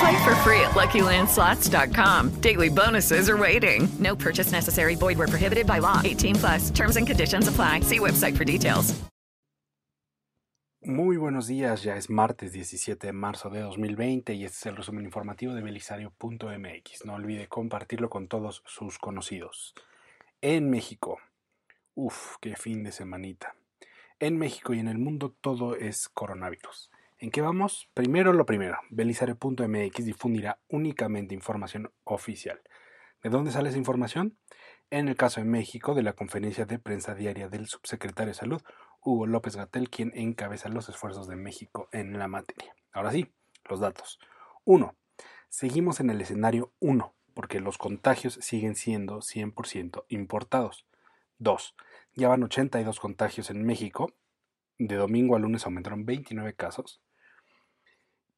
Play for free at LuckyLandSlots.com. Daily bonuses are waiting. No purchase necessary. Void where prohibited by law. 18 plus. Terms and conditions apply. See website for details. Muy buenos días, ya es martes 17 de marzo de 2020 y este es el resumen informativo de belisario.mx. No olvide compartirlo con todos sus conocidos. En México, uff, qué fin de semanita. En México y en el mundo todo es coronavirus. ¿En qué vamos? Primero lo primero, belisario.mx difundirá únicamente información oficial. ¿De dónde sale esa información? En el caso de México, de la conferencia de prensa diaria del subsecretario de Salud, Hugo López Gatel, quien encabeza los esfuerzos de México en la materia. Ahora sí, los datos. 1. Seguimos en el escenario 1, porque los contagios siguen siendo 100% importados. 2. Ya van 82 contagios en México. De domingo a lunes aumentaron 29 casos.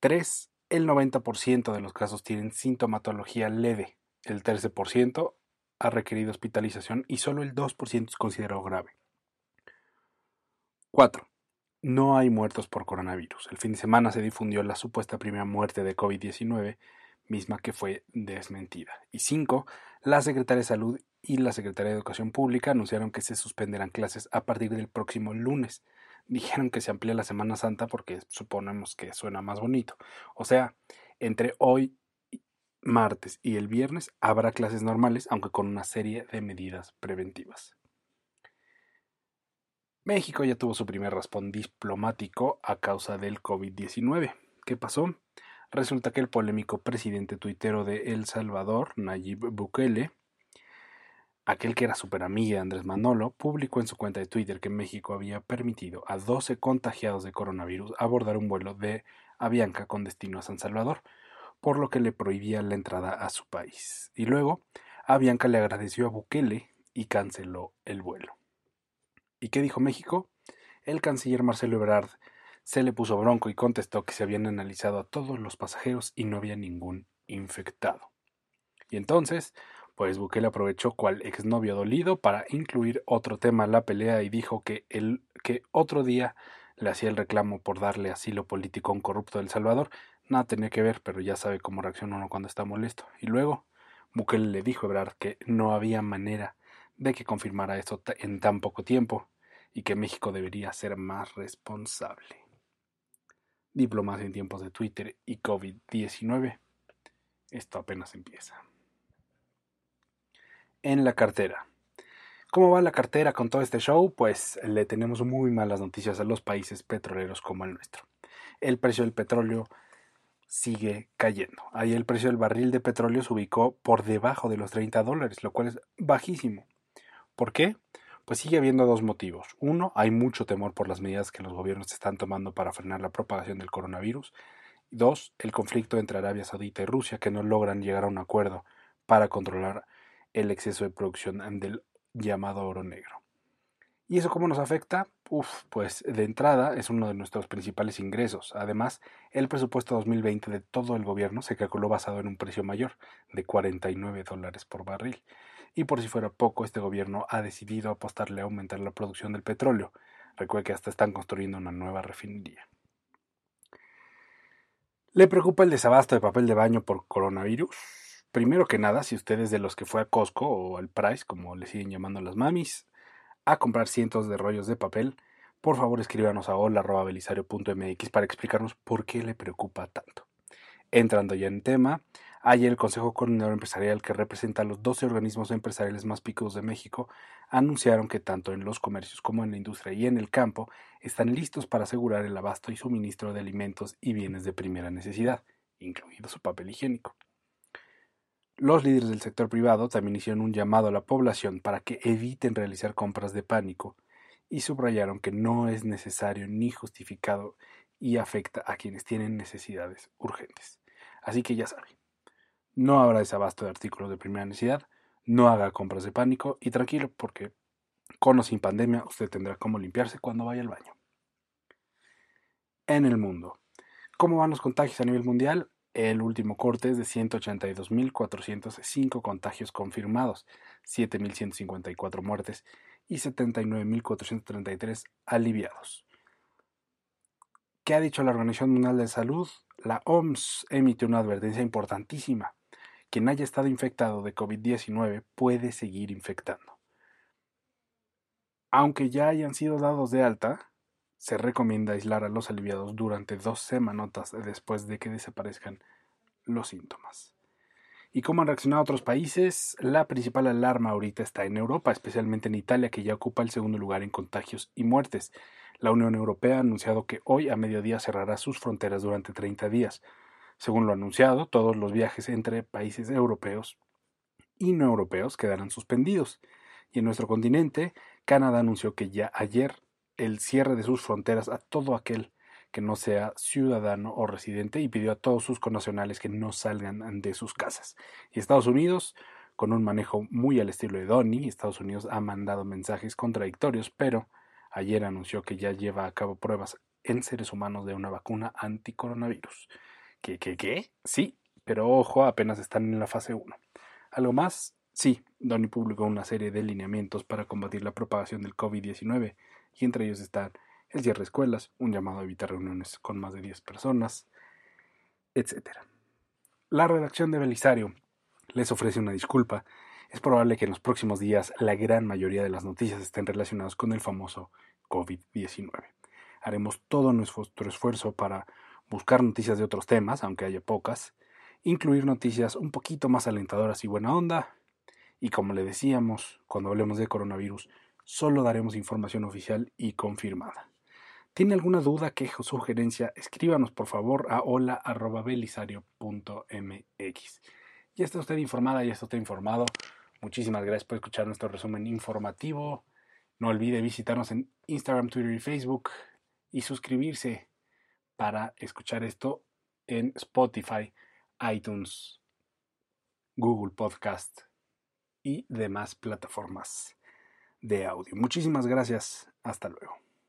3. El 90% de los casos tienen sintomatología leve. El 13% ha requerido hospitalización y solo el 2% es considerado grave. 4. No hay muertos por coronavirus. El fin de semana se difundió la supuesta primera muerte de COVID-19, misma que fue desmentida. Y 5. La Secretaría de Salud y la Secretaría de Educación Pública anunciaron que se suspenderán clases a partir del próximo lunes. Dijeron que se amplía la Semana Santa porque suponemos que suena más bonito. O sea, entre hoy, martes y el viernes habrá clases normales, aunque con una serie de medidas preventivas. México ya tuvo su primer raspón diplomático a causa del COVID-19. ¿Qué pasó? Resulta que el polémico presidente tuitero de El Salvador, Nayib Bukele, aquel que era super amiga de Andrés Manolo, publicó en su cuenta de Twitter que México había permitido a 12 contagiados de coronavirus abordar un vuelo de Avianca con destino a San Salvador, por lo que le prohibía la entrada a su país. Y luego, Avianca le agradeció a Bukele y canceló el vuelo. ¿Y qué dijo México? El canciller Marcelo Ebrard se le puso bronco y contestó que se habían analizado a todos los pasajeros y no había ningún infectado. Y entonces, pues Bukele aprovechó cual exnovio dolido para incluir otro tema a la pelea y dijo que, el, que otro día le hacía el reclamo por darle asilo político a un corrupto del Salvador. Nada tenía que ver, pero ya sabe cómo reacciona uno cuando está molesto. Y luego, Bukele le dijo a Ebrard que no había manera de que confirmara eso en tan poco tiempo y que México debería ser más responsable. Diplomacia en tiempos de Twitter y COVID-19. Esto apenas empieza. En la cartera. ¿Cómo va la cartera con todo este show? Pues le tenemos muy malas noticias a los países petroleros como el nuestro. El precio del petróleo sigue cayendo. Ahí el precio del barril de petróleo se ubicó por debajo de los 30 dólares, lo cual es bajísimo. ¿Por qué? Pues sigue habiendo dos motivos. Uno, hay mucho temor por las medidas que los gobiernos están tomando para frenar la propagación del coronavirus. Dos, el conflicto entre Arabia Saudita y Rusia que no logran llegar a un acuerdo para controlar el exceso de producción del llamado oro negro. ¿Y eso cómo nos afecta? Uf, pues de entrada es uno de nuestros principales ingresos. Además, el presupuesto 2020 de todo el gobierno se calculó basado en un precio mayor, de 49 dólares por barril. Y por si fuera poco, este gobierno ha decidido apostarle a aumentar la producción del petróleo. Recuerde que hasta están construyendo una nueva refinería. ¿Le preocupa el desabasto de papel de baño por coronavirus? Primero que nada, si usted es de los que fue a Costco o al Price, como le siguen llamando las mamis, a comprar cientos de rollos de papel, por favor escríbanos a hola.belisario.mx para explicarnos por qué le preocupa tanto. Entrando ya en tema, Ayer el Consejo Coordinador Empresarial, que representa a los 12 organismos empresariales más picudos de México, anunciaron que tanto en los comercios como en la industria y en el campo están listos para asegurar el abasto y suministro de alimentos y bienes de primera necesidad, incluido su papel higiénico. Los líderes del sector privado también hicieron un llamado a la población para que eviten realizar compras de pánico y subrayaron que no es necesario ni justificado y afecta a quienes tienen necesidades urgentes. Así que ya saben, no habrá desabasto de artículos de primera necesidad, no haga compras de pánico y tranquilo porque con o sin pandemia usted tendrá cómo limpiarse cuando vaya al baño. En el mundo. ¿Cómo van los contagios a nivel mundial? El último corte es de 182.405 contagios confirmados, 7.154 muertes y 79.433 aliviados. ¿Qué ha dicho la Organización Mundial de Salud? La OMS emitió una advertencia importantísima quien haya estado infectado de COVID-19 puede seguir infectando. Aunque ya hayan sido dados de alta, se recomienda aislar a los aliviados durante dos semanotas después de que desaparezcan los síntomas. ¿Y cómo han reaccionado otros países? La principal alarma ahorita está en Europa, especialmente en Italia, que ya ocupa el segundo lugar en contagios y muertes. La Unión Europea ha anunciado que hoy a mediodía cerrará sus fronteras durante 30 días, según lo anunciado, todos los viajes entre países europeos y no europeos quedarán suspendidos. Y en nuestro continente, Canadá anunció que ya ayer el cierre de sus fronteras a todo aquel que no sea ciudadano o residente y pidió a todos sus connacionales que no salgan de sus casas. Y Estados Unidos, con un manejo muy al estilo de Donny, Estados Unidos ha mandado mensajes contradictorios, pero ayer anunció que ya lleva a cabo pruebas en seres humanos de una vacuna anticoronavirus. ¿Qué, qué, qué? Sí, pero ojo, apenas están en la fase 1. ¿Algo más? Sí, Donny publicó una serie de lineamientos para combatir la propagación del COVID-19 y entre ellos están el cierre de escuelas, un llamado a evitar reuniones con más de 10 personas, etc. La redacción de Belisario les ofrece una disculpa. Es probable que en los próximos días la gran mayoría de las noticias estén relacionadas con el famoso COVID-19. Haremos todo nuestro esfuerzo para buscar noticias de otros temas, aunque haya pocas, incluir noticias un poquito más alentadoras y buena onda, y como le decíamos, cuando hablemos de coronavirus, solo daremos información oficial y confirmada. ¿Tiene alguna duda, queja o sugerencia? Escríbanos por favor a hola.belisario.mx. Ya está usted informada, ya está usted informado. Muchísimas gracias por escuchar nuestro resumen informativo. No olvide visitarnos en Instagram, Twitter y Facebook y suscribirse para escuchar esto en Spotify, iTunes, Google Podcast y demás plataformas de audio. Muchísimas gracias. Hasta luego.